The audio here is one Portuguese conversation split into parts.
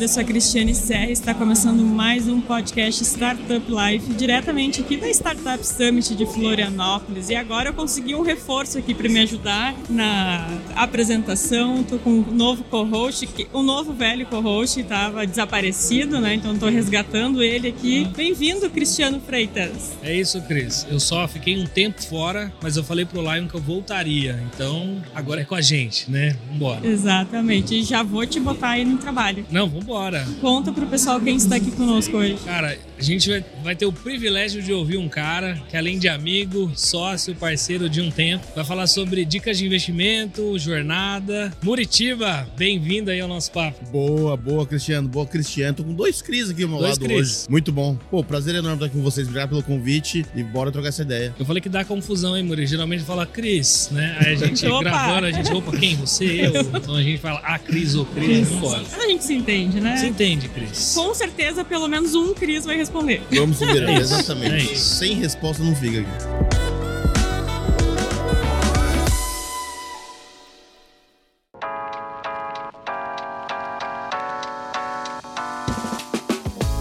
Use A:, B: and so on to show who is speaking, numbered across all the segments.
A: Galera, eu sou a Cristiane Serra está começando mais um podcast Startup Life, diretamente aqui da Startup Summit de Florianópolis. E agora eu consegui um reforço aqui para me ajudar na apresentação. Estou com um novo co-host, um novo velho co-host estava desaparecido, né? Então estou resgatando ele aqui. Bem-vindo, Cristiano Freitas.
B: É isso, Cris. Eu só fiquei um tempo fora, mas eu falei pro Lion que eu voltaria. Então agora é com a gente, né? Vambora.
A: Exatamente. E já vou te botar aí no trabalho.
B: Não, vambora Vambora.
A: Conta pro pessoal quem está aqui conosco hoje.
B: Cara, a gente vai, vai, ter o privilégio de ouvir um cara que, além de amigo, sócio, parceiro de um tempo, vai falar sobre dicas de investimento, jornada. Muritiba, bem-vindo aí ao nosso papo.
C: Boa, boa, Cristiano. Boa, Cristiano. Tô com dois Cris aqui ao meu dois lado Chris. hoje. Muito bom. Pô, prazer enorme estar com vocês. Obrigado pelo convite e bora trocar essa ideia.
B: Eu falei que dá confusão, hein, Muri? Geralmente fala Cris, né? Aí a gente gravando, a gente, opa, quem? Você? Eu? Então a gente fala a Cris ou Cris, vambora.
A: A gente se entende, né?
B: Se entende, Cris.
A: Com certeza, pelo menos um Cris vai responder.
C: Vamos ver, é exatamente. É Sem resposta não fica aqui.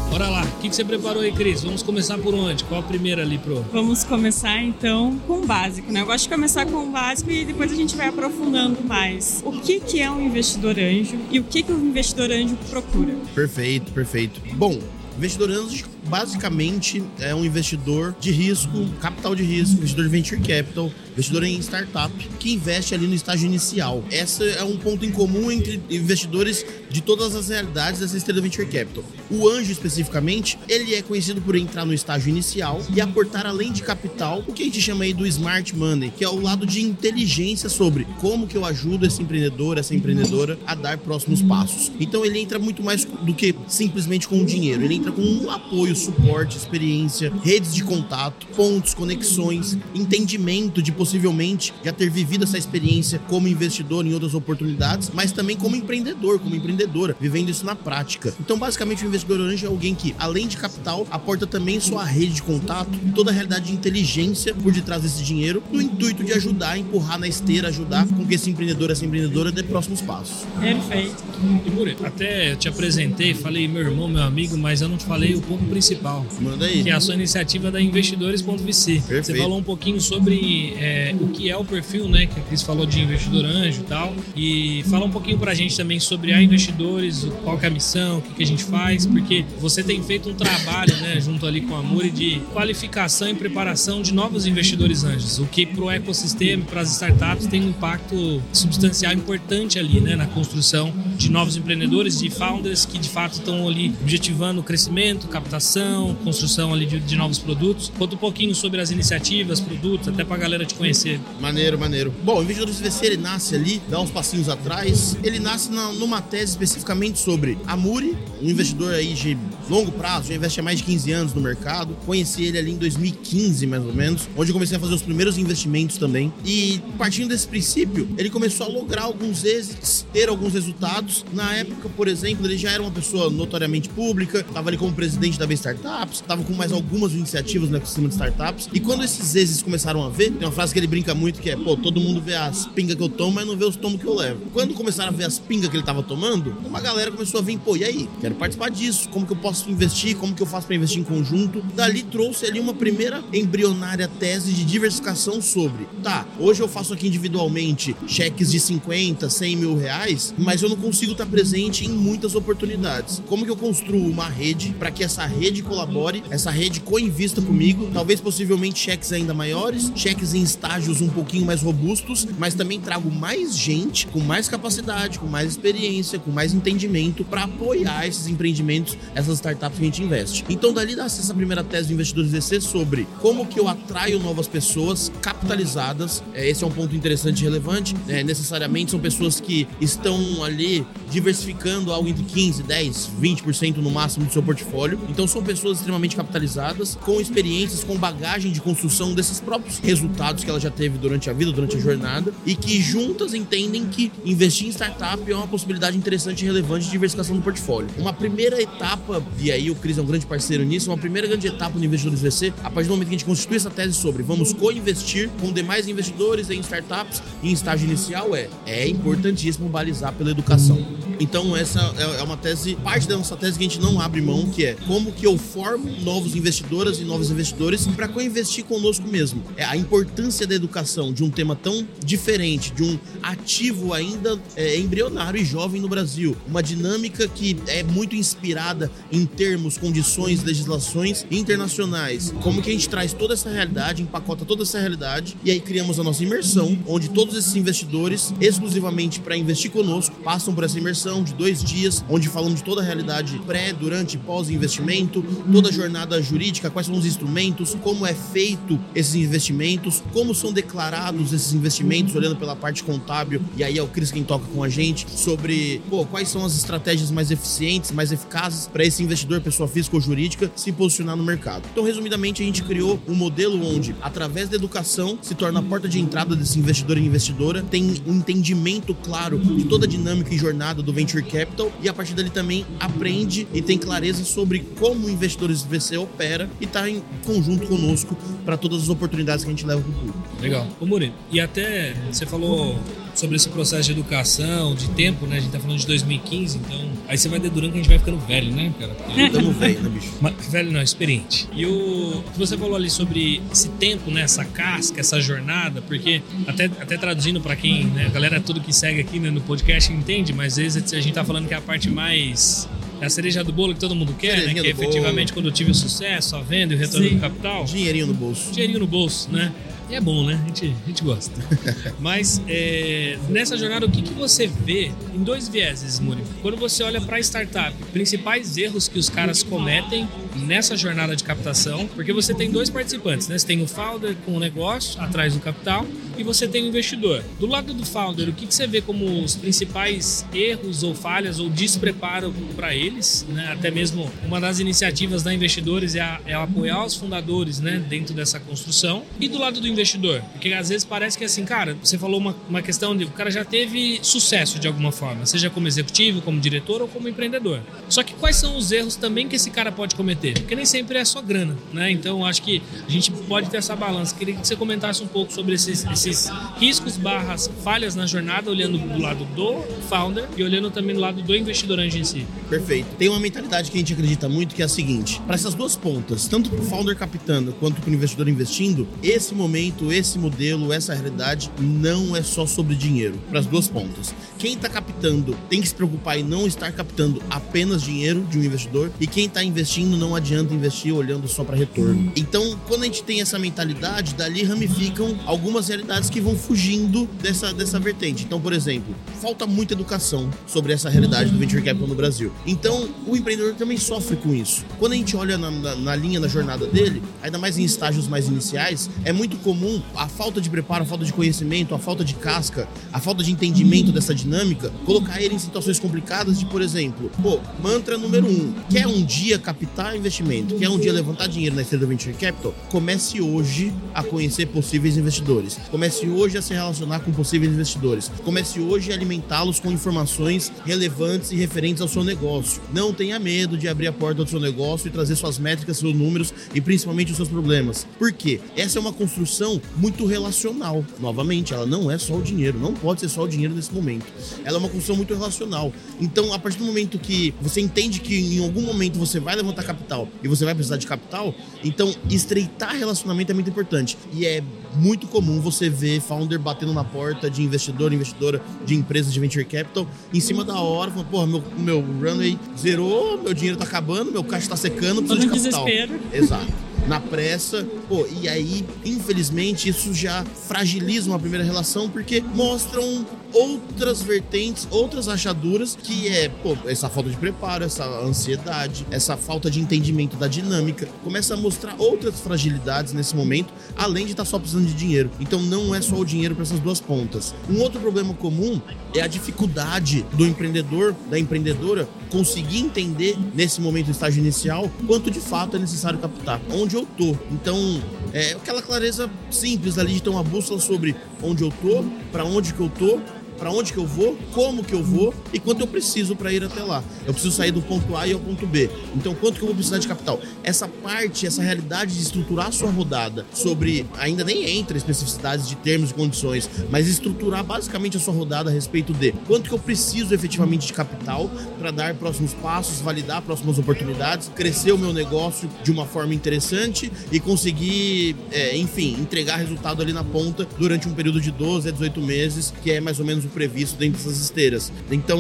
B: Bora lá, o que, que você preparou aí, Cris? Vamos começar por onde? Qual a primeira ali, pro?
A: Vamos começar então com o básico, né? Eu gosto de começar com o básico e depois a gente vai aprofundando mais. O que, que é um investidor anjo e o que, que o investidor anjo procura?
C: Perfeito, perfeito. Bom, investidor anjo basicamente é um investidor de risco, capital de risco, investidor de venture capital, investidor em startup, que investe ali no estágio inicial. Esse é um ponto em comum entre investidores de todas as realidades dessa do venture capital. O anjo, especificamente, ele é conhecido por entrar no estágio inicial e aportar além de capital, o que a gente chama aí do smart money, que é o lado de inteligência sobre como que eu ajudo esse empreendedor, essa empreendedora a dar próximos passos. Então ele entra muito mais do que simplesmente com o dinheiro, ele entra com um apoio suporte, experiência, redes de contato, pontos, conexões, entendimento de possivelmente já ter vivido essa experiência como investidor em outras oportunidades, mas também como empreendedor, como empreendedora, vivendo isso na prática. Então, basicamente, o investidor anjo é alguém que, além de capital, aporta também sua rede de contato, toda a realidade de inteligência por detrás desse dinheiro, no intuito de ajudar, empurrar na esteira, ajudar com que esse empreendedor, essa empreendedora dê próximos passos.
A: Perfeito.
B: E Muri, até eu te apresentei, falei meu irmão, meu amigo, mas eu não te falei o ponto principal principal.
C: Manda aí.
B: Que é a sua iniciativa da investidores.vc. Você falou um pouquinho sobre é, o que é o perfil, né? Que a Cris falou de investidor anjo e tal. E fala um pouquinho pra gente também sobre a investidores, qual que é a missão, o que, que a gente faz, porque você tem feito um trabalho, né, junto ali com a Muri, de qualificação e preparação de novos investidores anjos, o que pro ecossistema, para as startups, tem um impacto substancial importante ali, né, na construção de novos empreendedores, de founders que de fato estão ali objetivando o crescimento, captação construção ali de, de, novos produtos. Conta um pouquinho sobre as iniciativas, produtos, até pra galera te conhecer.
C: Maneiro, maneiro. Bom, o Investidores VC ele nasce ali, dá uns passinhos atrás. Ele nasce na, numa tese especificamente sobre a Muri, um investidor aí de longo prazo, já investe há mais de 15 anos no mercado. Conheci ele ali em 2015, mais ou menos, onde eu comecei a fazer os primeiros investimentos também. E partindo desse princípio, ele começou a lograr alguns êxitos, ter alguns resultados. Na época, por exemplo, ele já era uma pessoa notoriamente pública, estava ali como presidente da Vesta startups, estava com mais algumas iniciativas no ecossistema de startups. E quando esses êxitos começaram a ver, tem uma frase que ele brinca muito que é: pô, todo mundo vê as pingas que eu tomo, mas não vê os tomos que eu levo. Quando começaram a ver as pingas que ele estava tomando, uma galera começou a vir, pô, e aí? Quero participar disso. Como que eu posso investir? Como que eu faço para investir em conjunto? Dali trouxe ali uma primeira embrionária tese de diversificação sobre: tá, hoje eu faço aqui individualmente cheques de 50, 100 mil reais, mas eu não consigo estar presente em muitas oportunidades. Como que eu construo uma rede para que essa rede rede colabore, essa rede co-invista comigo, talvez possivelmente cheques ainda maiores, cheques em estágios um pouquinho mais robustos, mas também trago mais gente com mais capacidade, com mais experiência, com mais entendimento para apoiar esses empreendimentos, essas startups que a gente investe. Então dali nasce essa primeira tese do investidores VC sobre como que eu atraio novas pessoas capitalizadas. É, esse é um ponto interessante e relevante. É, necessariamente são pessoas que estão ali diversificando algo entre 15, 10, 20% no máximo do seu portfólio. Então são pessoas extremamente capitalizadas, com experiências, com bagagem de construção desses próprios resultados que ela já teve durante a vida, durante a jornada, e que juntas entendem que investir em startup é uma possibilidade interessante e relevante de diversificação do portfólio. Uma primeira etapa, e aí o Cris é um grande parceiro nisso, uma primeira grande etapa no Investidores VC, a partir do momento que a gente constitui essa tese sobre vamos co-investir com demais investidores em startups em estágio inicial, é, é importantíssimo balizar pela educação. Então essa é, é uma tese, parte da nossa tese que a gente não abre mão, que é como que eu formo novos investidoras e novos investidores para co-investir conosco mesmo. É a importância da educação de um tema tão diferente, de um ativo ainda é, embrionário e jovem no Brasil, uma dinâmica que é muito inspirada em termos, condições, legislações internacionais. Como que a gente traz toda essa realidade, empacota toda essa realidade e aí criamos a nossa imersão, onde todos esses investidores, exclusivamente para investir conosco, passam por essa imersão de dois dias, onde falamos de toda a realidade pré, durante e pós-investimento, toda a jornada jurídica, quais são os instrumentos, como é feito esses investimentos, como são declarados esses investimentos, olhando pela parte contábil, e aí é o Cris quem toca com a gente, sobre pô, quais são as estratégias mais eficientes, mais eficazes para esse investidor, pessoa física ou jurídica, se posicionar no mercado. Então, resumidamente, a gente criou um modelo onde, através da educação, se torna a porta de entrada desse investidor e investidora, tem um entendimento claro de toda a dinâmica e jornada do venture capital e a partir dali também aprende e tem clareza sobre como o investidores VC opera e está em conjunto conosco para todas as oportunidades que a gente leva para o público.
B: Legal. Ô Murilo, e até você falou sobre esse processo de educação, de tempo, né? A gente tá falando de 2015, então. Aí você vai dedurando que a gente vai ficando velho, né, cara?
C: Estamos velho, né, bicho?
B: Mas, velho não, experiente. E o que você falou ali sobre esse tempo, né? Essa casca, essa jornada, porque até, até traduzindo para quem, né? A galera tudo que segue aqui né, no podcast entende, mas às vezes a gente tá falando que é a parte mais é a cereja do bolo que todo mundo quer, né? Que é efetivamente quando eu tive o sucesso, a venda e o retorno Sim. do capital.
C: Dinheirinho no bolso.
B: Dinheirinho no bolso, né? E é bom, né? A gente, a gente gosta. Mas é, nessa jornada, o que, que você vê em dois vieses, Muri? Quando você olha para a startup, principais erros que os caras cometem nessa jornada de captação, porque você tem dois participantes, né? Você tem o founder com o negócio atrás do capital e você tem o investidor. Do lado do founder, o que, que você vê como os principais erros ou falhas ou despreparo para eles? Né? Até mesmo uma das iniciativas da investidores é, a, é apoiar os fundadores né? dentro dessa construção. E do lado do investidor, porque às vezes parece que assim, cara, você falou uma, uma questão de o cara já teve sucesso de alguma forma, seja como executivo, como diretor ou como empreendedor. Só que quais são os erros também que esse cara pode cometer? Porque nem sempre é só grana, né? Então acho que a gente pode ter essa balança. Queria que você comentasse um pouco sobre esses, esses riscos barras falhas na jornada, olhando do lado do founder e olhando também do lado do investidor anjo em si.
C: Perfeito. Tem uma mentalidade que a gente acredita muito que é a seguinte: para essas duas pontas, tanto para o founder captando quanto para o investidor investindo, esse momento, esse modelo, essa realidade não é só sobre dinheiro. Para as duas pontas. Quem está captando tem que se preocupar em não estar captando apenas dinheiro de um investidor e quem está investindo não adianta investir olhando só para retorno. Então, quando a gente tem essa mentalidade, dali ramificam algumas realidades que vão fugindo dessa, dessa vertente. Então, por exemplo, falta muita educação sobre essa realidade do venture capital no Brasil. Então, o empreendedor também sofre com isso. Quando a gente olha na, na, na linha da jornada dele, ainda mais em estágios mais iniciais, é muito comum a falta de preparo, a falta de conhecimento, a falta de casca, a falta de entendimento dessa dinâmica, colocar ele em situações complicadas de, por exemplo, pô, mantra número um, quer um dia captar investimento, quer um dia levantar dinheiro na esteira do venture capital, comece hoje a conhecer possíveis investidores. Comece hoje a se relacionar com possíveis investidores. Comece hoje a alimentá-los com informações relevantes e referentes ao seu negócio. Não tenha medo de abrir a porta do seu negócio e trazer suas métricas, seus números e principalmente os seus problemas. Por quê? Essa é uma construção muito relacional. Novamente, ela não é só o dinheiro, não pode ser só o dinheiro nesse momento. Ela é uma construção muito relacional. Então, a partir do momento que você entende que em algum momento você vai levantar capital e você vai precisar de capital, então estreitar relacionamento é muito importante. E é muito comum você ver founder batendo na porta de investidor, investidora de empresas de venture capital em cima da hora, falando, porra, meu, meu runway zerou, meu dinheiro tá acabando, meu caixa tá secando, preciso de capital.
A: Desespero.
C: Exato na pressa. Pô, e aí, infelizmente, isso já fragiliza uma primeira relação porque mostra um, outras vertentes, outras achaduras, que é, pô, essa falta de preparo, essa ansiedade, essa falta de entendimento da dinâmica. Começa a mostrar outras fragilidades nesse momento, além de estar tá só precisando de dinheiro. Então não é só o dinheiro para essas duas pontas. Um outro problema comum é a dificuldade do empreendedor, da empreendedora, conseguir entender nesse momento estágio inicial quanto de fato é necessário captar, onde eu tô. Então, é aquela clareza simples ali de ter uma bússola sobre onde eu tô, para onde que eu tô para onde que eu vou, como que eu vou e quanto eu preciso para ir até lá. Eu preciso sair do ponto A e ao ponto B. Então, quanto que eu vou precisar de capital? Essa parte, essa realidade de estruturar a sua rodada sobre, ainda nem entra especificidades de termos e condições, mas estruturar basicamente a sua rodada a respeito de quanto que eu preciso efetivamente de capital para dar próximos passos, validar próximas oportunidades, crescer o meu negócio de uma forma interessante e conseguir, é, enfim, entregar resultado ali na ponta durante um período de 12 a 18 meses, que é mais ou menos previsto dentro dessas esteiras. Então,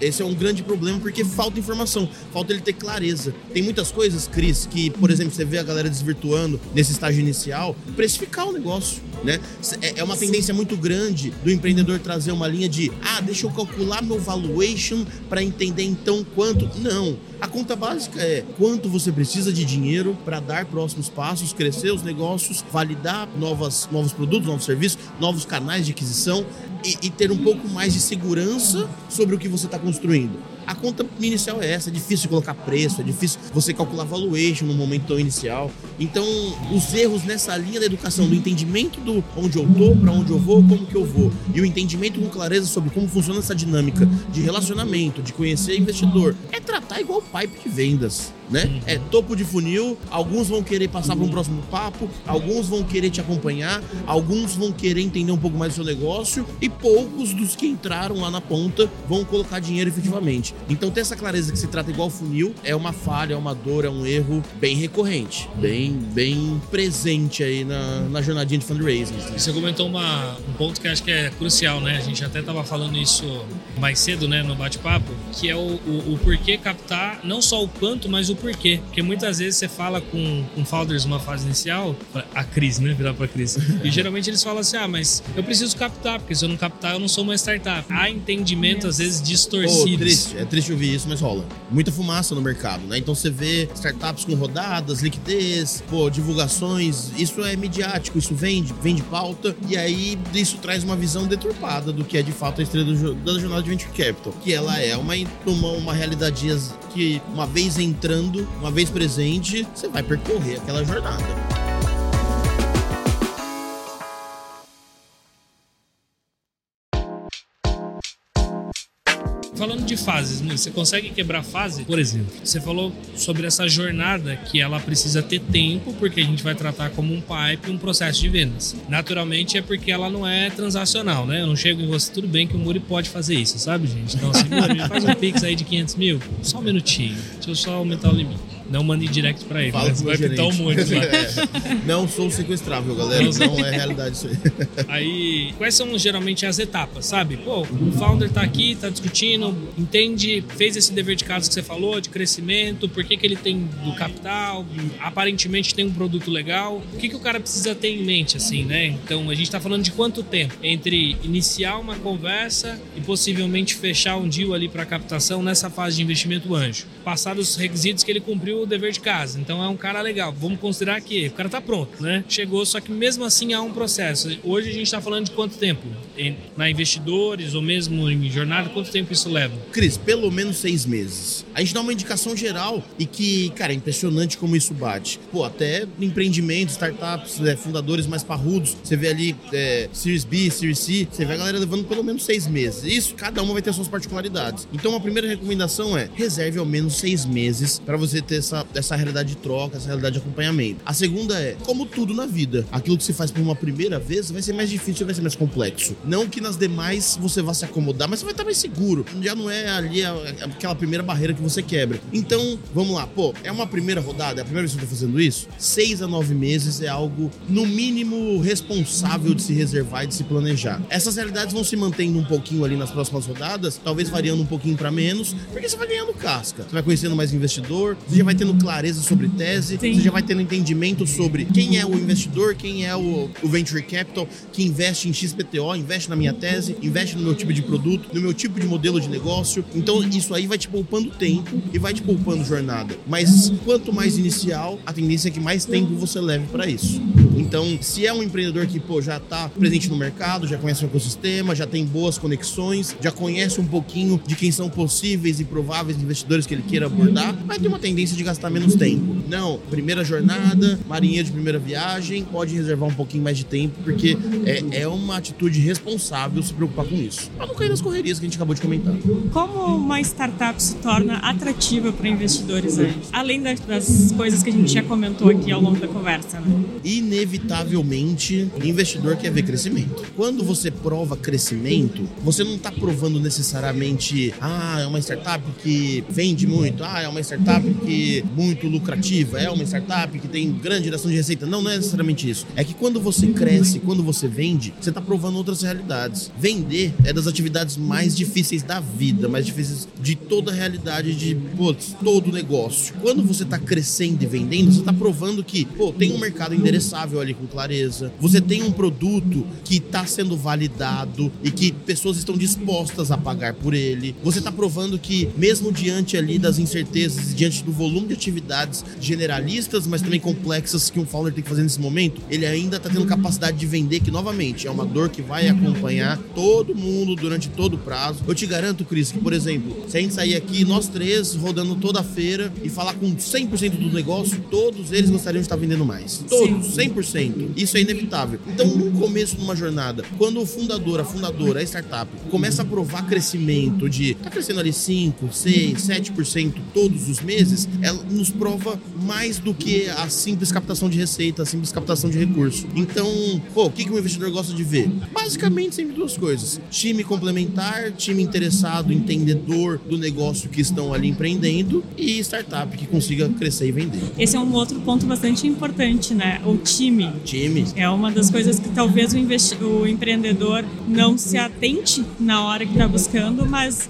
C: esse é um grande problema porque falta informação, falta ele ter clareza. Tem muitas coisas, Cris, que, por exemplo, você vê a galera desvirtuando nesse estágio inicial, precificar o negócio, né? É, é uma tendência muito grande do empreendedor trazer uma linha de, ah, deixa eu calcular meu valuation para entender então quanto. Não. A conta básica é quanto você precisa de dinheiro para dar próximos passos, crescer os negócios, validar novas, novos produtos, novos serviços, novos canais de aquisição e, e ter um pouco mais de segurança sobre o que você está construindo. A conta inicial é essa, é difícil colocar preço, é difícil você calcular valuation no momento tão inicial. Então, os erros nessa linha da educação, do entendimento do onde eu tô, para onde eu vou, como que eu vou, e o entendimento com clareza sobre como funciona essa dinâmica de relacionamento, de conhecer investidor, é tratar igual pipe de vendas né? Uhum. É topo de funil, alguns vão querer passar para um próximo papo, alguns vão querer te acompanhar, alguns vão querer entender um pouco mais do seu negócio e poucos dos que entraram lá na ponta vão colocar dinheiro efetivamente. Então ter essa clareza que se trata igual funil é uma falha, é uma dor, é um erro bem recorrente, bem, bem presente aí na, na jornadinha de fundraising.
B: Você comentou uma, um ponto que acho que é crucial, né? A gente até estava falando isso mais cedo, né, no bate-papo, que é o, o, o porquê captar não só o quanto, mas o o porquê. Porque muitas vezes você fala com, com founders numa fase inicial, a Cris, né? Virar pra Cris. E geralmente eles falam assim: ah, mas eu preciso captar, porque se eu não captar, eu não sou uma startup. Há entendimento, às vezes, distorcidos.
C: Oh, triste, é triste ouvir isso, mas rola. Muita fumaça no mercado, né? Então você vê startups com rodadas, liquidez, pô, divulgações, isso é midiático, isso vende, vende pauta, e aí isso traz uma visão deturpada do que é de fato a estrela do, da jornada de Venture Capital. Que ela é uma, uma, uma realidade que, uma vez entrando uma vez presente, você vai percorrer aquela jornada.
B: Falando de fases, você consegue quebrar fase? Por exemplo, você falou sobre essa jornada que ela precisa ter tempo, porque a gente vai tratar como um pipe, um processo de vendas. Naturalmente é porque ela não é transacional, né? Eu não chego em você, tudo bem que o Muri pode fazer isso, sabe, gente? Então, assim, faz um pix aí de 500 mil, só um minutinho, deixa eu só aumentar o limite. Não mande direct pra ele. Fala né? vai pintar um monte lá.
C: É. Não sou sequestrável, galera. Não é realidade isso aí.
B: Aí, quais são geralmente as etapas, sabe? Pô, o founder tá aqui, tá discutindo, entende, fez esse dever de casa que você falou, de crescimento, por que, que ele tem do capital, aparentemente tem um produto legal. O que, que o cara precisa ter em mente, assim, né? Então, a gente tá falando de quanto tempo entre iniciar uma conversa e possivelmente fechar um deal ali para captação nessa fase de investimento anjo. Passar os requisitos que ele cumpriu o dever de casa. Então é um cara legal. Vamos considerar que o cara tá pronto, né? Chegou, só que mesmo assim há um processo. Hoje a gente está falando de quanto tempo? Na investidores ou mesmo em jornada, quanto tempo isso leva?
C: Cris, pelo menos seis meses. A gente dá uma indicação geral e que, cara, é impressionante como isso bate. Pô, até empreendimentos, startups, é, fundadores mais parrudos, você vê ali é, Series B, Series C, você vê a galera levando pelo menos seis meses. Isso, cada uma vai ter suas particularidades. Então a primeira recomendação é reserve ao menos seis meses para você ter essa, essa realidade de troca, essa realidade de acompanhamento. A segunda é, como tudo na vida, aquilo que se faz por uma primeira vez vai ser mais difícil, vai ser mais complexo. Não que nas demais você vá se acomodar, mas você vai estar mais seguro. Já não é ali aquela primeira barreira que você quebra. Então, vamos lá, pô, é uma primeira rodada, é a primeira vez que eu tô fazendo isso? Seis a nove meses é algo, no mínimo, responsável de se reservar e de se planejar. Essas realidades vão se mantendo um pouquinho ali nas próximas rodadas, talvez variando um pouquinho para menos, porque você vai ganhando casca. Você vai conhecendo mais investidor, você já vai vai tendo clareza sobre tese, Sim. você já vai tendo entendimento sobre quem é o investidor, quem é o, o venture capital que investe em XPTO, investe na minha tese, investe no meu tipo de produto, no meu tipo de modelo de negócio. Então isso aí vai te poupando tempo e vai te poupando jornada. Mas quanto mais inicial, a tendência é que mais tempo você leve para isso. Então, se é um empreendedor que pô, já está presente no mercado, já conhece o ecossistema, já tem boas conexões, já conhece um pouquinho de quem são possíveis e prováveis investidores que ele queira abordar, vai ter uma tendência de gastar menos tempo. Não, primeira jornada, marinha de primeira viagem, pode reservar um pouquinho mais de tempo, porque é, é uma atitude responsável se preocupar com isso. Para não cair nas correrias que a gente acabou de comentar.
A: Como uma startup se torna atrativa para investidores anjos? Além das, das, coisas que a gente já comentou aqui ao longo da conversa, né?
C: Inevitavelmente, investidor quer ver crescimento. Quando você prova crescimento, você não está provando necessariamente, ah, é uma startup que vende muito, ah, é uma startup que é muito lucrativa, é uma startup que tem grande geração de receita. Não, não é necessariamente isso. É que quando você cresce, quando você vende, você está provando outras realidades. Vender é das atividades mais difíceis da vida, mais difíceis de toda a realidade de putz, todo negócio. Quando você está crescendo e vendendo, você está provando que pô, tem um mercado endereçável ali com clareza. Você tem um produto que está sendo validado e que pessoas estão dispostas a pagar por ele. Você está provando que mesmo diante ali das incertezas e diante do volume de atividades generalistas, mas também complexas que um founder tem que fazer nesse momento, ele ainda está tendo capacidade de vender, que novamente é uma dor que vai acompanhar todo mundo durante todo o prazo. Eu te garanto, Cris, que por exemplo, se a gente sair aqui, nós três, rodando toda a feira e falar com 100% do negócio, todos eles gostariam de estar vendendo mais. Todos, 100%. Isso é inevitável. Então, no começo de uma jornada, quando o fundador, a fundadora, a startup, começa a provar crescimento de tá crescendo ali 5, 6, 7% todos os meses, ela nos prova mais do que a simples captação de receita, a simples captação de recurso. Então, pô, o que, que um investidor gosta de ver? Basicamente, sempre duas coisas: time complementar, time interessado, entendedor do negócio que estão ali empreendendo e startup que consiga crescer e vender.
A: Esse é um outro ponto bastante importante, né? O time.
C: Time.
A: É uma das coisas que talvez o, o empreendedor não se atente na hora que está buscando, mas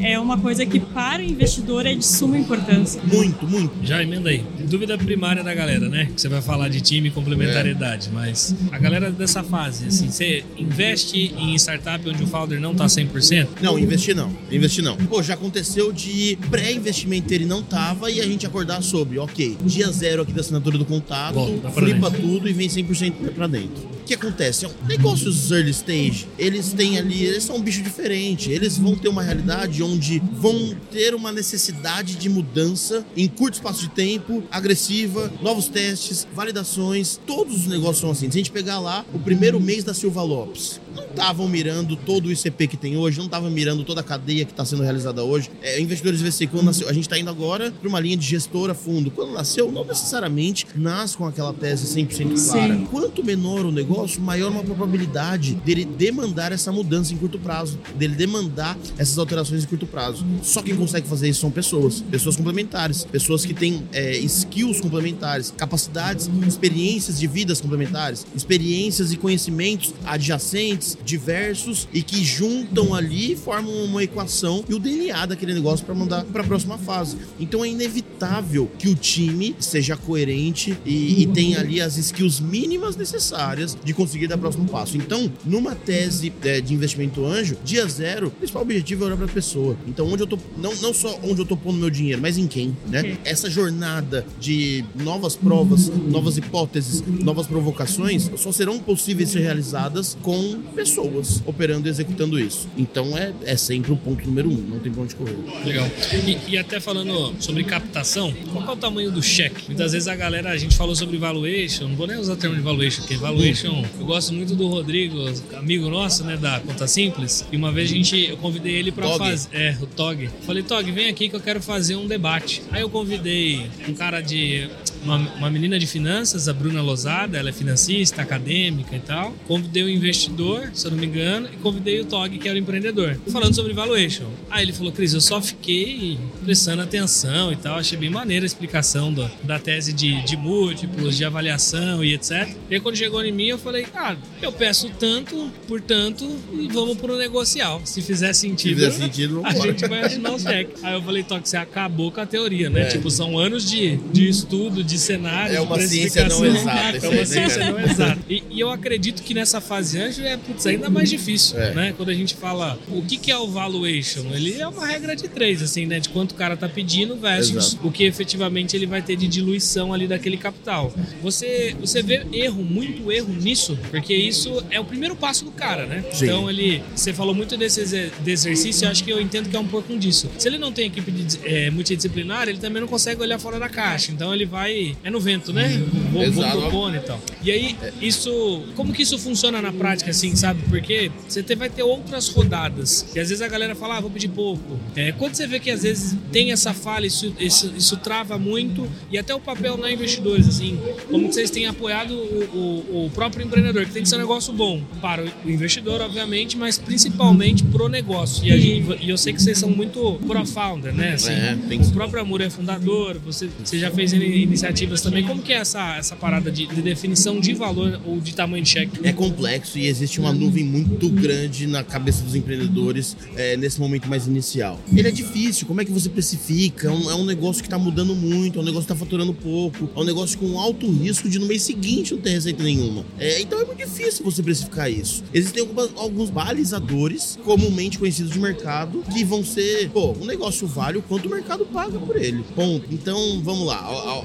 A: é uma coisa que para o investidor é de suma importância.
C: Muito, muito.
B: Já emenda aí. Dúvida primária da galera, né? Que você vai falar de time e complementariedade, é. mas a galera dessa fase, assim, você investe em startup onde o founder não tá 100%?
C: Não, investir não. Investir não. Pô, já aconteceu de pré-investimento ele não tava e a gente acordar sobre, ok, dia zero aqui da assinatura do contato, Bom, flipa tudo e vem 100% para dentro. O que acontece? Negócios early stage, eles têm ali, eles são um bicho diferente, eles vão ter uma realidade onde vão ter uma necessidade de mudança em curto espaço de tempo, agressiva, novos testes, validações, todos os negócios são assim. Se a gente pegar lá o primeiro mês da Silva Lopes, não estavam mirando todo o ICP que tem hoje, não estavam mirando toda a cadeia que está sendo realizada hoje. É, investidores VC, quando nasceu, a gente está indo agora para uma linha de gestora fundo. Quando nasceu, não necessariamente nasce com aquela tese 100% clara. Sim. Quanto menor o negócio, maior uma probabilidade dele demandar essa mudança em curto prazo, dele demandar essas alterações em curto prazo. Só quem consegue fazer isso são pessoas, pessoas complementares, pessoas que têm é, skills complementares, capacidades, experiências de vidas complementares, experiências e conhecimentos adjacentes diversos e que juntam ali, formam uma equação e o DNA daquele negócio para mandar para a próxima fase. Então é inevitável que o time seja coerente e, e tenha ali as skills mínimas necessárias de conseguir dar o próximo passo. Então, numa tese é, de investimento anjo, dia zero, o principal objetivo é olhar para a pessoa. Então, onde eu tô, não, não só onde eu tô pondo meu dinheiro, mas em quem, né? Essa jornada de novas provas, novas hipóteses, novas provocações só serão possíveis ser realizadas com pessoas operando e executando isso. Então é, é sempre o ponto número um, não tem pra onde correr.
B: Legal. E, e até falando sobre captação, qual é o tamanho do cheque? Muitas vezes a galera, a gente falou sobre valuation, não vou nem usar o termo de valuation, porque valuation, eu gosto muito do Rodrigo, amigo nosso, né, da Conta Simples, e uma vez a gente, eu convidei ele pra fazer, é, o Tog. Falei, Tog, vem aqui que eu quero fazer um debate. Aí eu convidei um cara de uma, uma menina de finanças, a Bruna Lozada, ela é financista, acadêmica e tal. Convidei o investidor, se eu não me engano, e convidei o Tog, que era o empreendedor, falando sobre valuation. Aí ele falou, Cris, eu só fiquei prestando atenção e tal, achei bem maneira a explicação do, da tese de, de múltiplos, de avaliação e etc. E aí quando chegou em mim, eu falei, cara, eu peço tanto, portanto, e vamos pro negocial. Se fizer sentido,
C: Se fizer sentido
B: a gente vai assinar o cheque. Aí eu falei, Toque, você acabou com a teoria, né? É. Tipo, são anos de, de estudo, de cenário,
C: É uma ciência não exata.
B: É uma ciência não exata. E, e, eu acredito que nessa fase anjo é putz, ainda mais difícil, é. né? Quando a gente fala o que, que é o valuation, ele é uma regra de três, assim, né? De quanto o cara tá pedindo versus Exato. o que efetivamente ele vai ter de diluição ali daquele capital. Você, você vê erro, muito erro nisso, porque isso é o primeiro passo do cara, né? Sim. Então ele, você falou muito desse, desse exercício, eu acho que eu entendo que é um pouco disso. Se ele não tem equipe de, é, multidisciplinar, ele também não consegue olhar fora da caixa. Então ele vai. É no vento, né? Vou, vou propor e tal. E aí, isso. Como que isso funciona na prática, assim, sabe? Porque você vai ter outras rodadas. E às vezes a galera fala, ah, vou pedir pouco. É, quando você vê que às vezes tem essa falha, isso, isso, isso trava muito. E até o papel na investidores, assim. Como que vocês têm apoiado o, o, o próprio empreendedor, que tem que ser um negócio bom para o investidor, obviamente, mas principalmente pro negócio. E, gente, e eu sei que vocês são muito pro-founder, né? Assim, é, o próprio Amor é fundador, você, você já fez iniciativas também. Como que é essa, essa parada de, de definição de valor ou de tamanho de cheque?
C: É complexo e existe uma nuvem muito grande na cabeça dos empreendedores é, nesse momento mais inicial. Ele é difícil, como é que você precifica? É um, é um negócio que está mudando muito, é um negócio que está faturando pouco, é um negócio com alto risco de no mês seguinte não ter receita nenhuma. É, então é muito difícil você precificar isso. Existem algumas, alguns balizadores comumente conhecidos de mercado que vão ser, pô, o negócio vale o quanto o mercado paga por ele. Ponto. Então, vamos lá,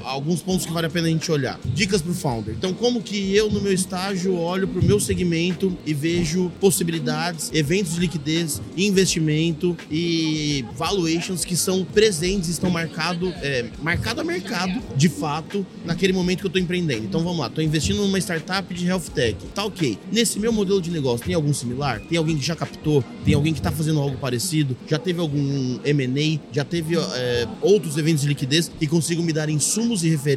C: alguns pontos que vale a pena a gente olhar. Dicas pro founder. Então, como que eu no meu estágio olho pro meu segmento e vejo possibilidades, eventos de liquidez, investimento e valuations que são presentes, estão marcado, é, marcado a mercado, de fato, naquele momento que eu tô empreendendo. Então, vamos lá, tô investindo numa startup de health tech. Tá ok. Nesse meu modelo de negócio, tem algum similar? Tem alguém que já captou? Tem alguém que tá fazendo algo parecido? Já teve algum M&A? Já teve é, outros eventos de liquidez que consigam me dar insumos e referências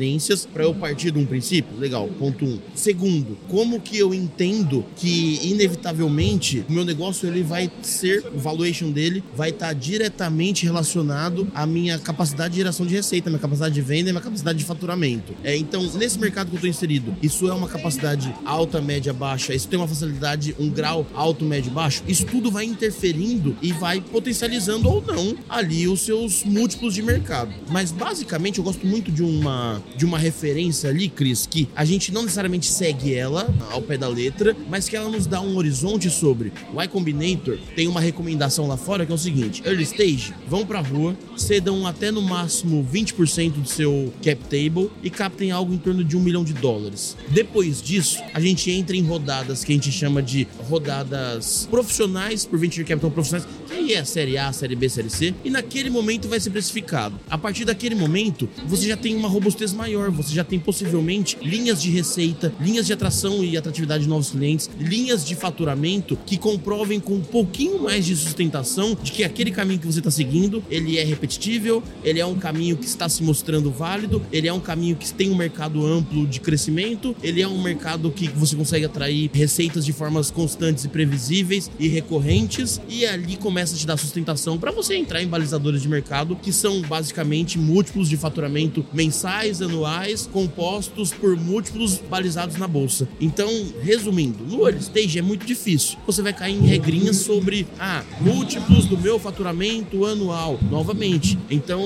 C: para eu partir de um princípio? Legal, ponto um. Segundo, como que eu entendo que inevitavelmente o meu negócio ele vai ser, o valuation dele vai estar tá diretamente relacionado à minha capacidade de geração de receita, minha capacidade de venda e minha capacidade de faturamento. É, então, nesse mercado que eu estou inserido, isso é uma capacidade alta, média, baixa, isso tem uma facilidade, um grau alto, médio, baixo, isso tudo vai interferindo e vai potencializando ou não ali os seus múltiplos de mercado. Mas basicamente eu gosto muito de uma de uma referência ali, Cris, que a gente não necessariamente segue ela ao pé da letra, mas que ela nos dá um horizonte sobre o Y Combinator tem uma recomendação lá fora que é o seguinte: early stage, vão pra rua, cedam até no máximo 20% do seu cap table e captem algo em torno de um milhão de dólares. Depois disso, a gente entra em rodadas que a gente chama de rodadas profissionais por venture capital profissionais, que aí é a série A, série B, série C, e naquele momento vai ser precificado. A partir daquele momento, você já tem uma robustez maior, você já tem possivelmente linhas de receita, linhas de atração e atratividade de novos clientes, linhas de faturamento que comprovem com um pouquinho mais de sustentação de que aquele caminho que você está seguindo, ele é repetível, ele é um caminho que está se mostrando válido, ele é um caminho que tem um mercado amplo de crescimento, ele é um mercado que você consegue atrair receitas de formas constantes e previsíveis e recorrentes, e ali começa a te dar sustentação para você entrar em balizadores de mercado que são basicamente múltiplos de faturamento mensais, anuais, compostos por múltiplos balizados na bolsa. Então, resumindo, no early stage é muito difícil. Você vai cair em regrinhas sobre ah, múltiplos do meu faturamento anual, novamente. Então,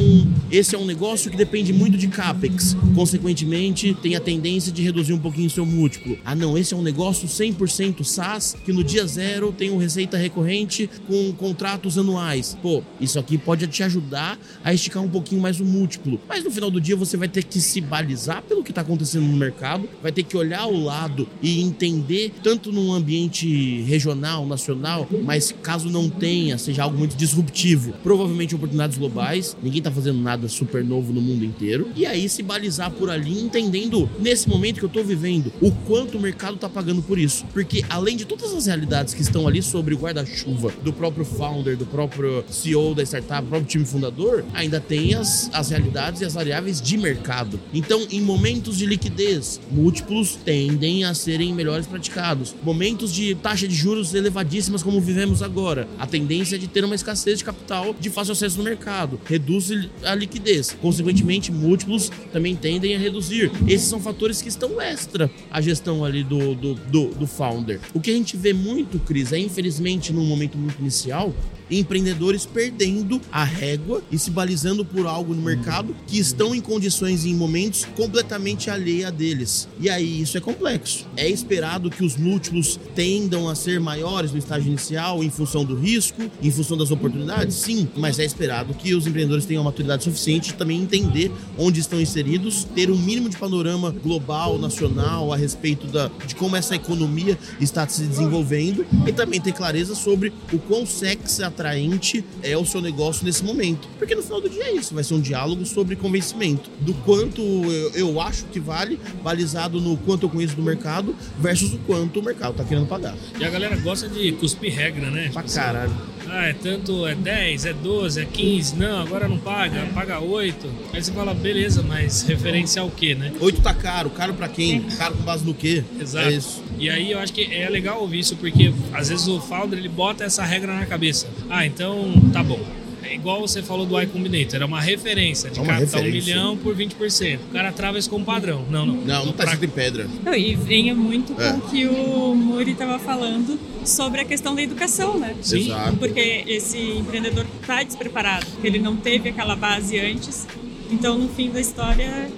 C: esse é um negócio que depende muito de capex. Consequentemente, tem a tendência de reduzir um pouquinho seu múltiplo. Ah, não, esse é um negócio 100% SaaS que no dia zero tem uma receita recorrente com contratos anuais. Pô, isso aqui pode te ajudar a esticar um pouquinho mais o múltiplo. Mas no final do dia você vai ter que se balizar pelo que está acontecendo no mercado, vai ter que olhar ao lado e entender, tanto num ambiente regional, nacional, mas caso não tenha, seja algo muito disruptivo, provavelmente oportunidades globais, ninguém está fazendo nada super novo no mundo inteiro, e aí se balizar por ali, entendendo nesse momento que eu estou vivendo, o quanto o mercado está pagando por isso. Porque além de todas as realidades que estão ali sobre o guarda-chuva do próprio founder, do próprio CEO da startup, do próprio time fundador, ainda tem as, as realidades e as variáveis de mercado mercado. Então, em momentos de liquidez, múltiplos tendem a serem melhores praticados. Momentos de taxa de juros elevadíssimas, como vivemos agora, a tendência é de ter uma escassez de capital de fácil acesso no mercado, reduz a liquidez. Consequentemente, múltiplos também tendem a reduzir. Esses são fatores que estão extra à gestão ali do, do, do, do founder. O que a gente vê muito, Cris, é infelizmente num momento muito inicial, empreendedores perdendo a régua e se balizando por algo no mercado que estão em condições e em momentos completamente alheia deles. E aí isso é complexo. É esperado que os múltiplos tendam a ser maiores no estágio inicial em função do risco, em função das oportunidades? Sim, mas é esperado que os empreendedores tenham maturidade suficiente também entender onde estão inseridos, ter um mínimo de panorama global, nacional a respeito da, de como essa economia está se desenvolvendo e também ter clareza sobre o quão sexy a atraente é o seu negócio nesse momento. Porque no final do dia é isso, vai ser um diálogo sobre convencimento. Do quanto eu, eu acho que vale, balizado no quanto eu conheço do mercado, versus o quanto o mercado tá querendo pagar.
B: E a galera gosta de cuspir regra, né?
C: Pra tipo, caralho.
B: Ah, é tanto, é 10, é 12, é 15, não, agora não paga, paga 8. Aí você fala, beleza, mas referência ao quê, né?
C: 8 tá caro, caro pra quem? Caro com base no quê?
B: Exato. É isso. E aí eu acho que é legal ouvir isso, porque às vezes o founder ele bota essa regra na cabeça. Ah, então tá bom. É igual você falou do iCombinator, era uma referência de é captar um milhão por 20%. O cara trava isso como padrão. Não, não.
C: Não, não tá escrito em pedra.
A: Não, e venha muito é. com o que o Muri estava falando sobre a questão da educação, né?
C: Sim. Exato.
A: Porque esse empreendedor está despreparado, porque ele não teve aquela base antes. Então, no fim da história,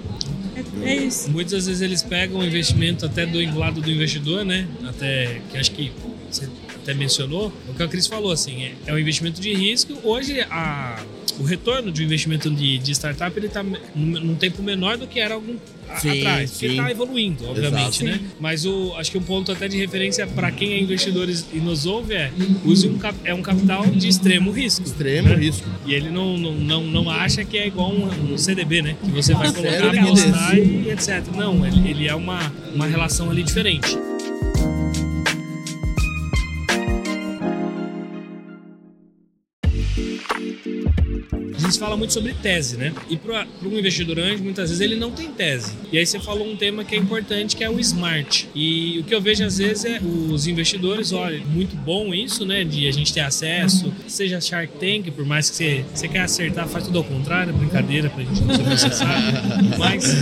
A: é, é isso.
B: Muitas vezes eles pegam o investimento até do lado do investidor, né? Até que acho que você até mencionou, o que a Cris falou, assim, é, é um investimento de risco. Hoje, a, o retorno de um investimento de, de startup ele está num tempo menor do que era algum sim, atrás, porque está evoluindo, obviamente, Exato. né? Mas o, acho que um ponto até de referência para quem é investidor e nos ouve é use um, é um capital de extremo risco.
C: Extremo né? risco.
B: E ele não, não, não, não acha que é igual um, um CDB, né? Que você vai colocar, apostar e etc. Não, ele, ele é uma, uma relação ali diferente. Gente fala muito sobre tese, né? E para um investidor anjo, muitas vezes ele não tem tese. E aí você falou um tema que é importante, que é o smart. E o que eu vejo às vezes é os investidores, olha, muito bom isso, né? De a gente ter acesso, seja Shark Tank, por mais que você, você quer acertar, faz tudo ao contrário, brincadeira pra gente não ser processado. Mas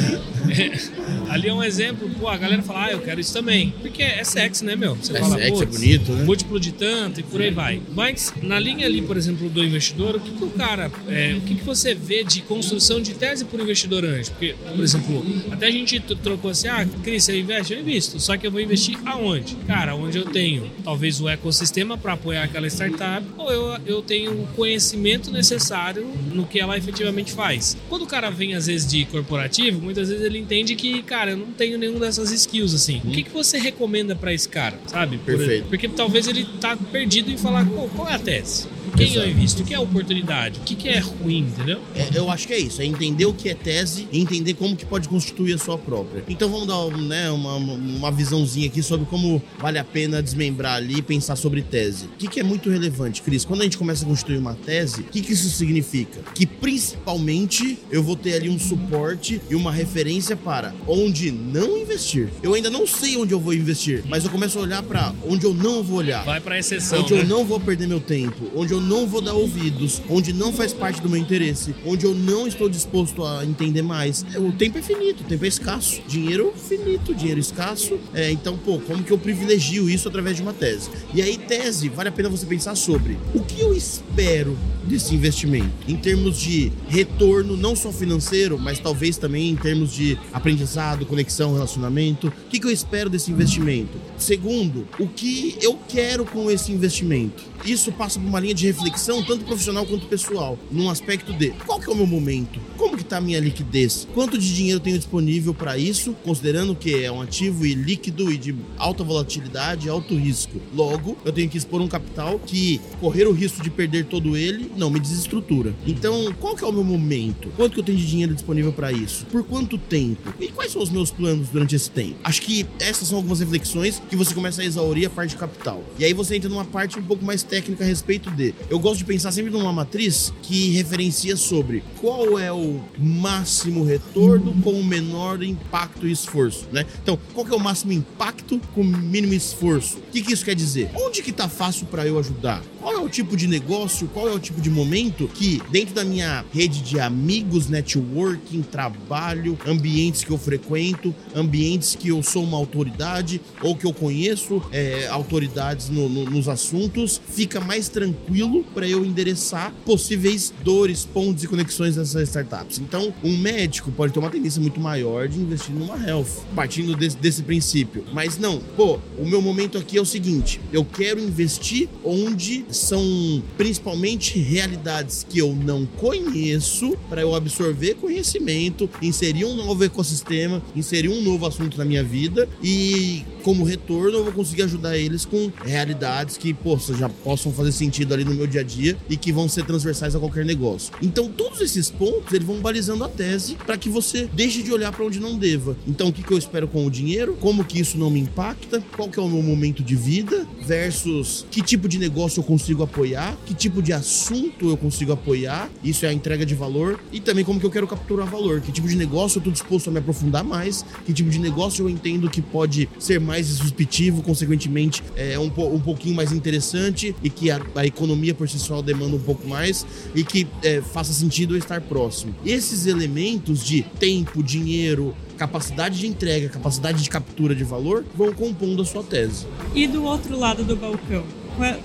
B: é, ali é um exemplo, pô, a galera fala, ah, eu quero isso também. Porque é sexy, né, meu?
C: Você é fala, sexy, é bonito, né?
B: Múltiplo de tanto e por aí vai. Mas na linha ali, por exemplo, do investidor, o que, que o cara é, o que, que você vê de construção de tese por investidor anjo? Porque, por exemplo, até a gente trocou assim, ah, Cris, você investe? Eu invisto, só que eu vou investir aonde? Cara, onde eu tenho talvez o ecossistema para apoiar aquela startup, ou eu, eu tenho o conhecimento necessário no que ela efetivamente faz. Quando o cara vem, às vezes, de corporativo, muitas vezes ele entende que, cara, eu não tenho nenhuma dessas skills, assim. O que, que você recomenda para esse cara, sabe?
C: Perfeito.
B: Porque talvez ele tá perdido em falar, qual é a tese? Quem Exato. eu invisto? O que é oportunidade? O que é ruim, entendeu?
C: É, eu acho que é isso, é entender o que é tese e entender como que pode constituir a sua própria. Então vamos dar né, uma, uma visãozinha aqui sobre como vale a pena desmembrar ali e pensar sobre tese. O que, que é muito relevante, Cris? Quando a gente começa a construir uma tese, o que, que isso significa? Que principalmente eu vou ter ali um suporte e uma referência para onde não investir. Eu ainda não sei onde eu vou investir, mas eu começo a olhar para onde eu não vou olhar.
B: Vai para exceção.
C: Onde
B: né?
C: eu não vou perder meu tempo, onde eu não vou dar ouvidos, onde não faz parte do meu interesse, onde eu não estou disposto a entender mais. O tempo é finito, o tempo é escasso. Dinheiro finito, dinheiro escasso. É, então, pô, como que eu privilegio isso através de uma tese? E aí, tese, vale a pena você pensar sobre o que eu espero desse investimento em termos de retorno, não só financeiro, mas talvez também em termos de aprendizado, conexão, relacionamento. O que, que eu espero desse investimento? Segundo, o que eu quero com esse investimento? Isso passa por uma linha de reflexão, tanto profissional quanto pessoal, num aspecto de qual que é o meu momento? Como que está a minha liquidez? Quanto de dinheiro tenho disponível para isso, considerando que é um ativo líquido e de alta volatilidade, alto risco. Logo, eu tenho que expor um capital que correr o risco de perder todo ele não me desestrutura. Então, qual que é o meu momento? Quanto que eu tenho de dinheiro disponível para isso? Por quanto tempo? E quais são os meus planos durante esse tempo? Acho que essas são algumas reflexões que você começa a exaurir a parte de capital. E aí você entra numa parte um pouco mais técnica a respeito de. Eu gosto de pensar sempre numa matriz que referencia sobre qual é o o máximo retorno com o menor impacto e esforço, né? Então, qual que é o máximo impacto com o mínimo esforço? O que, que isso quer dizer? Onde que tá fácil para eu ajudar? Qual é o tipo de negócio, qual é o tipo de momento que dentro da minha rede de amigos, networking, trabalho, ambientes que eu frequento, ambientes que eu sou uma autoridade ou que eu conheço é, autoridades no, no, nos assuntos, fica mais tranquilo para eu endereçar possíveis dores, pontos e conexões dessas startups. Então, um médico pode ter uma tendência muito maior de investir numa health, partindo desse, desse princípio. Mas não, pô, o meu momento aqui é o seguinte: eu quero investir onde são principalmente realidades que eu não conheço para eu absorver conhecimento, inserir um novo ecossistema, inserir um novo assunto na minha vida e como retorno eu vou conseguir ajudar eles com realidades que, poxa, já possam fazer sentido ali no meu dia a dia e que vão ser transversais a qualquer negócio. Então, todos esses pontos, eles vão balizando a tese para que você deixe de olhar para onde não deva. Então, o que, que eu espero com o dinheiro? Como que isso não me impacta? Qual que é o meu momento de vida versus que tipo de negócio eu consigo apoiar? Que tipo de assunto eu consigo apoiar? Isso é a entrega de valor e também como que eu quero capturar valor. Que tipo de negócio eu estou disposto a me aprofundar mais? Que tipo de negócio eu entendo que pode ser mais disruptivo, consequentemente é um, um pouquinho mais interessante e que a, a, economia por si só demanda um pouco mais e que é, faça sentido estar próximo. Esses elementos de tempo, dinheiro, capacidade de entrega, capacidade de captura de valor vão compondo a sua tese.
A: E do outro lado do balcão?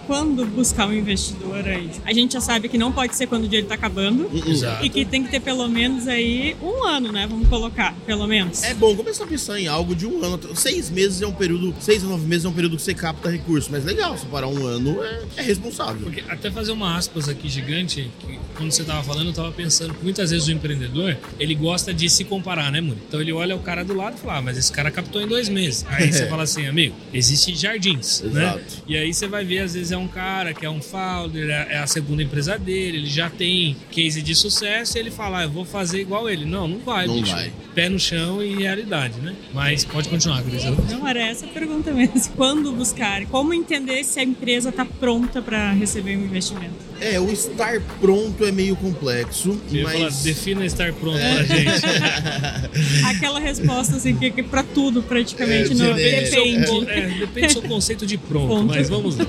A: Quando buscar um investidor aí, a gente já sabe que não pode ser quando o dinheiro está acabando
B: Exato.
A: e que tem que ter pelo menos aí um ano, né? Vamos colocar, pelo menos.
C: É bom começar a pensar em algo de um ano. Seis meses é um período, seis a nove meses é um período que você capta recursos, mas legal, se parar um ano é, é responsável.
B: Porque até fazer uma aspas aqui gigante, que quando você estava falando, eu estava pensando que muitas vezes o empreendedor, ele gosta de se comparar, né, Muri? Então ele olha o cara do lado e fala, ah, mas esse cara captou em dois meses. Aí você fala assim, amigo, existe jardins, né? Exato. né? E aí você vai ver, às vezes é um cara que é um founder, é, é a segunda empresa dele, ele já tem case de sucesso e ele fala, ah, eu vou fazer igual ele. Não, não vai,
C: não
B: bicho.
C: vai.
B: Pé no chão e realidade, né? Mas pode continuar, Cris.
A: Não, era essa a pergunta mesmo. Quando buscar? Como entender se a empresa está pronta para receber um investimento?
C: É, o estar pronto é meio complexo,
B: Eu
C: mas... Falar,
B: defina estar pronto é. pra gente.
A: Aquela resposta, assim, que, que pra tudo, praticamente, é, não, depende.
B: É, depende do seu conceito de pronto, Ponto. mas vamos lá.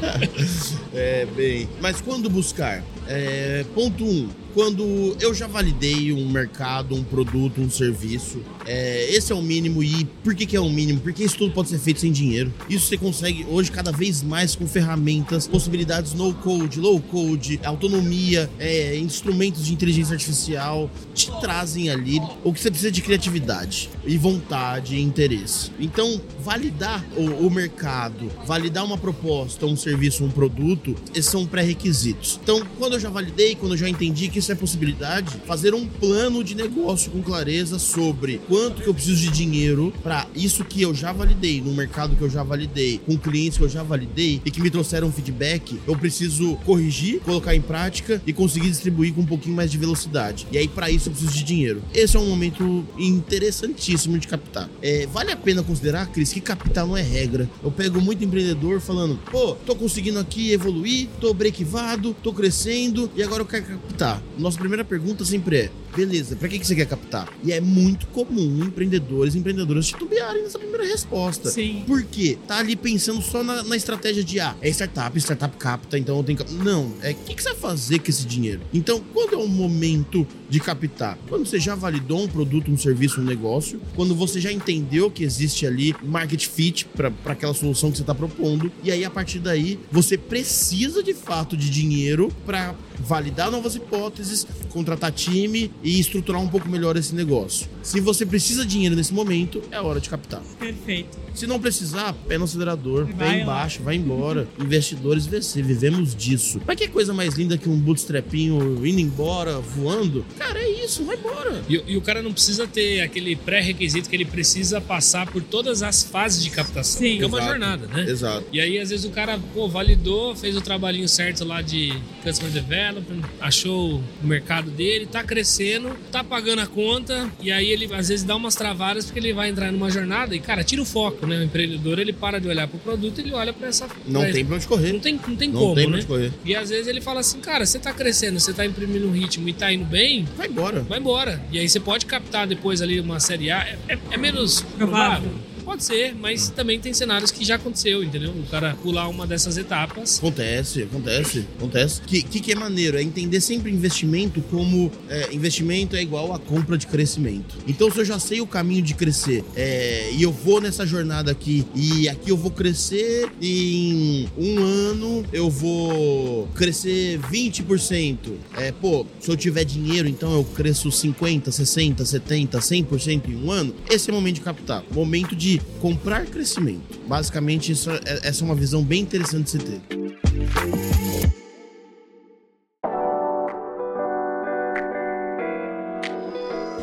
C: É, bem... Mas quando buscar? É, ponto 1. Um, quando eu já validei um mercado, um produto, um serviço, é, esse é o mínimo. E por que, que é o mínimo? Porque isso tudo pode ser feito sem dinheiro. Isso você consegue hoje cada vez mais com ferramentas, possibilidades no code, low code, autonomia, é, instrumentos de inteligência artificial te trazem ali o que você precisa de criatividade e vontade e interesse. Então, validar o, o mercado, validar uma proposta, um serviço, um produto, esses são pré-requisitos. Então, quando eu já validei, quando eu já entendi que isso é possibilidade, fazer um plano de negócio com clareza sobre quanto que eu preciso de dinheiro para isso que eu já validei, no mercado que eu já validei, com clientes que eu já validei e que me trouxeram feedback, eu preciso corrigir, colocar em prática e conseguir distribuir com um pouquinho mais de velocidade. E aí, para isso, eu preciso de dinheiro. Esse é um momento interessantíssimo de captar. É, vale a pena considerar, Cris, que capital não é regra. Eu pego muito empreendedor falando, pô, tô conseguindo aqui evoluir, tô brequivado, tô crescendo e agora eu quero captar nossa primeira pergunta sempre é: beleza, para que, que você quer captar? E é muito comum empreendedores e empreendedoras titubearem nessa primeira resposta.
A: Sim.
C: Por quê? Tá ali pensando só na, na estratégia de, ah, é startup, startup capta, então eu tenho que. Não, é o que, que você vai fazer com esse dinheiro? Então, quando é o momento de captar? Quando você já validou um produto, um serviço, um negócio, quando você já entendeu que existe ali market fit para aquela solução que você está propondo, e aí a partir daí você precisa de fato de dinheiro para validar novas hipóteses, contratar time e estruturar um pouco melhor esse negócio. Se você precisa de dinheiro nesse momento, é hora de captar.
A: Perfeito.
C: Se não precisar, pé no acelerador, vai pé embaixo, vai embora. Investidores VC, vivemos disso. Mas que coisa mais linda que um bootstrapinho indo embora, voando? Cara, é isso, vai embora.
B: E, e o cara não precisa ter aquele pré-requisito que ele precisa passar por todas as fases de captação. Sim. Que é uma
C: Exato.
B: jornada, né?
C: Exato.
B: E aí, às vezes, o cara, pô, validou, fez o trabalhinho certo lá de customer development, achou o mercado dele, tá crescendo tá pagando a conta, e aí ele às vezes dá umas travadas porque ele vai entrar numa jornada e, cara, tira o foco, né? O empreendedor ele para de olhar pro produto ele olha para essa.
C: Não
B: pra
C: tem pra onde correr.
B: Não tem, não tem
C: Não
B: como,
C: tem pra
B: né?
C: onde correr.
B: E às vezes ele fala assim, cara, você tá crescendo, você tá imprimindo um ritmo e tá indo bem,
C: Vai embora.
B: vai embora. E aí você pode captar depois ali uma série A. É, é- é menos
A: Provável.
B: Pode ser, mas também tem cenários que já aconteceu, entendeu? O cara pular uma dessas etapas.
C: Acontece, acontece, acontece. O que, que, que é maneiro? É entender sempre investimento como é, investimento é igual a compra de crescimento. Então, se eu já sei o caminho de crescer é, e eu vou nessa jornada aqui e aqui eu vou crescer em um ano eu vou crescer 20%. É, pô, se eu tiver dinheiro, então eu cresço 50, 60, 70, 100% em um ano. Esse é o momento de captar. Momento de comprar crescimento. Basicamente, isso é- essa é uma visão bem interessante de se ter.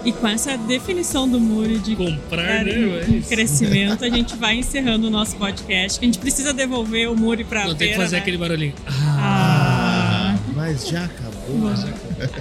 A: E com essa definição do muro de
B: Comprar, né? Mas...
A: crescimento, a gente vai encerrando o nosso podcast. A gente precisa devolver o Muri pra
B: Não,
A: feira,
B: tem que fazer
A: né?
B: aquele barulhinho.
A: Ah.
C: Mas já acabou.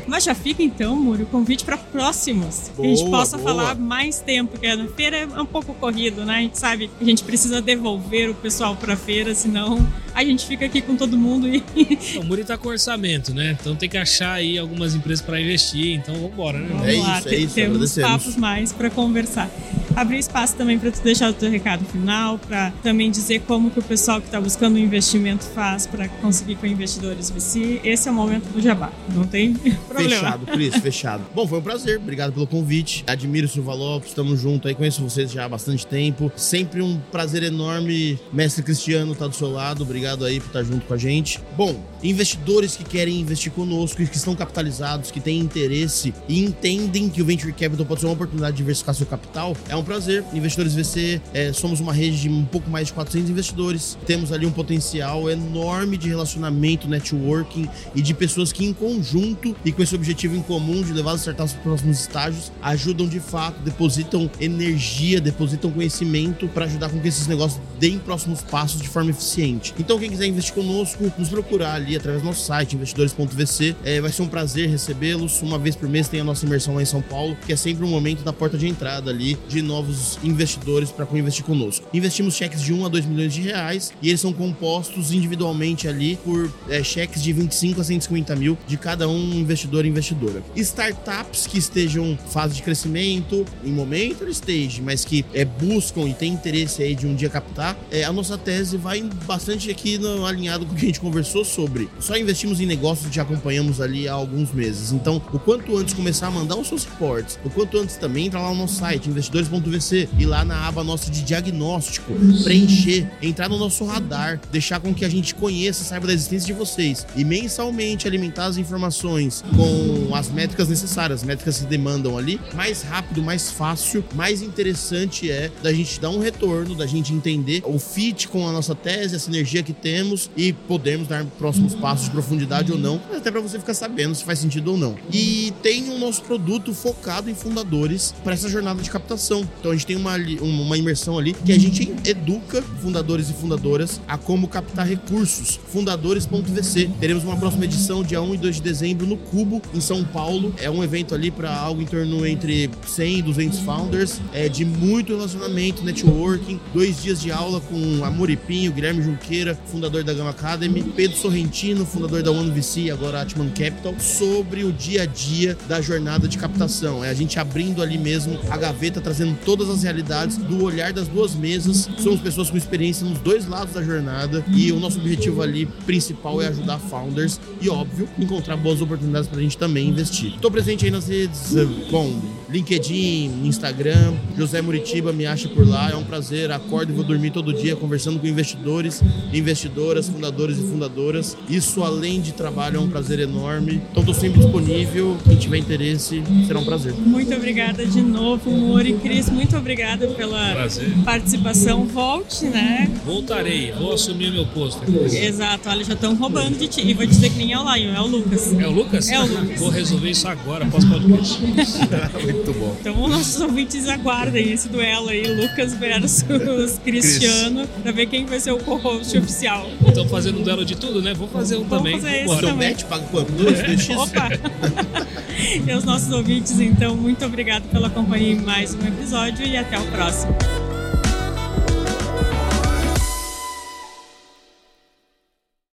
A: Mas já fica então, Muri, o convite para próximos. que a gente
C: Boa,
A: possa
C: boa.
A: falar mais tempo, porque a feira é um pouco corrido, né? A gente sabe que a gente precisa devolver o pessoal pra feira, senão a gente fica aqui com todo mundo e
B: O Muri tá com orçamento, né? Então tem que achar aí algumas empresas pra investir. Então né?
A: Vamos
C: É
A: lá,
C: isso, é
A: te-
C: isso,
A: temos
C: agradecemos.
A: papos mais para conversar. Abrir espaço também para tu deixar o teu recado final, para também dizer como que o pessoal que está buscando um investimento faz para conseguir com investidores VC. Esse é o momento do jabá, não tem problema.
C: Fechado, Cris, fechado. Bom, foi um prazer. Obrigado pelo convite. Admiro o Silva Lopes, estamos juntos aí. Conheço vocês já há bastante tempo. Sempre um prazer enorme. Mestre Cristiano tá do seu lado. Obrigado aí por estar junto com a gente. Bom, investidores que querem investir conosco, que estão capitalizados, que têm interesse e entendem que o Venture Capital pode ser uma oportunidade de diversificar seu capital, é um prazer. Investidores VC, é, somos uma rede de um pouco mais de 400 investidores. Temos ali um potencial enorme de relacionamento, networking e de pessoas que, em conjunto e com esse objetivo em comum de levar as startups para os próximos estágios, ajudam de fato, depositam energia, depositam conhecimento para ajudar com que esses negócios deem próximos passos de forma eficiente. Então, quem quiser investir conosco, nos procurar ali através do nosso site, investidores.vc. É, vai ser um prazer recebê-los. Uma vez por mês tem a nossa imersão lá em São Paulo, que é sempre um momento da porta de entrada ali de novos investidores para investir conosco. Investimos cheques de 1 a 2 milhões de reais e eles são compostos individualmente ali por é, cheques de 25 a 150 mil de cada um investidor e investidora. Startups que estejam em fase de crescimento, em momento early stage, mas que é, buscam e têm interesse aí de um dia captar, é, a nossa tese vai bastante aqui no, alinhado com o que a gente conversou sobre. Só investimos em negócios que já acompanhamos ali há alguns meses. Então, o quanto antes começar a mandar os seus reports, o quanto antes também entrar lá no nosso site, investidores.vc, e lá na aba nossa de diagnóstico, preencher, entrar no nosso radar, deixar com que a gente conheça, saiba da existência de vocês e mensalmente alimentar as informações com as métricas necessárias, métricas que demandam ali, mais rápido, mais fácil, mais interessante é da gente dar um retorno, da gente entender o fit com a nossa tese, a sinergia que temos e podermos dar próximos passos de profundidade ou não, até para você ficar sabendo se faz sentido ou não. E tem o nosso produto focado em fundadores para essa jornada de captação. Então a gente tem uma, uma imersão ali que a gente educa fundadores e fundadoras a como captar recursos. Fundadores.vc. Teremos uma próxima edição dia 1 e 2 de dezembro no Cubo, em São Paulo. É um evento ali para algo em torno entre 100 e 200 founders, é de muito relacionamento, networking, dois dias de aula com a Muripinho, Guilherme Junqueira, fundador da Gama Academy, Pedro Sorrentino, fundador da One VC, agora Atman Capital, sobre o dia a dia da jornada de captação. É a gente abrindo ali mesmo a gaveta, trazendo todas as realidades do olhar das duas mesas. Somos pessoas com experiência nos dois lados da jornada e o nosso objetivo ali principal é ajudar founders e, óbvio, encontrar boas oportunidades pra gente também investir. Estou presente aí nas redes, eh, bom, LinkedIn, Instagram, José Muritiba, me acha por lá. É um prazer. Acordo e vou dormir todo dia conversando com investidores, investidoras, fundadores e fundadoras. Isso, além de trabalho, é um prazer enorme. Então, estou sempre disponível. Quem tiver interesse, será um prazer.
A: Muito obrigada de novo, Muri. Cris, muito obrigada pela
B: Prazer.
A: participação. Volte, né?
B: Voltarei, vou assumir meu posto.
A: Exato, olha, já estão roubando de ti. E vou dizer que nem é o Lion, é o Lucas.
B: É o Lucas?
A: É o Lucas.
B: Vou resolver isso agora, após o podcast.
C: Muito bom.
A: Então, nossos ouvintes aguardem esse duelo aí, Lucas versus Cristiano, pra ver quem vai ser o co-host oficial.
B: Estão fazendo um duelo de tudo, né? Vou fazer um
A: Vamos
B: também.
A: fazer.
C: Então,
A: também.
C: bet, paga quanto? 2, 2x?
A: Opa! E aos nossos ouvintes, então, muito obrigado pela companhia em mais um episódio e até o próximo.